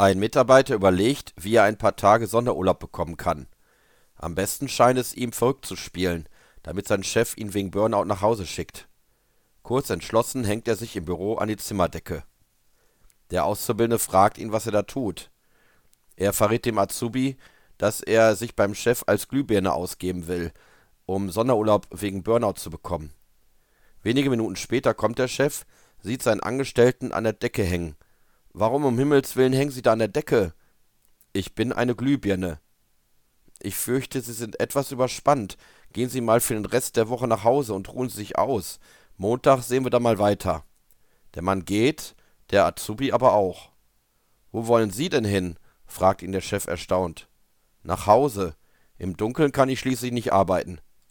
Ein Mitarbeiter überlegt, wie er ein paar Tage Sonderurlaub bekommen kann. Am besten scheint es ihm verrückt zu spielen, damit sein Chef ihn wegen Burnout nach Hause schickt. Kurz entschlossen hängt er sich im Büro an die Zimmerdecke. Der Auszubildende fragt ihn, was er da tut. Er verrät dem Azubi, dass er sich beim Chef als Glühbirne ausgeben will, um Sonderurlaub wegen Burnout zu bekommen. Wenige Minuten später kommt der Chef, sieht seinen Angestellten an der Decke hängen Warum um Himmels willen hängen Sie da an der Decke? Ich bin eine Glühbirne. Ich fürchte, Sie sind etwas überspannt. Gehen Sie mal für den Rest der Woche nach Hause und ruhen Sie sich aus. Montag sehen wir dann mal weiter. Der Mann geht, der Azubi aber auch. Wo wollen Sie denn hin? fragt ihn der Chef erstaunt. Nach Hause. Im Dunkeln kann ich schließlich nicht arbeiten.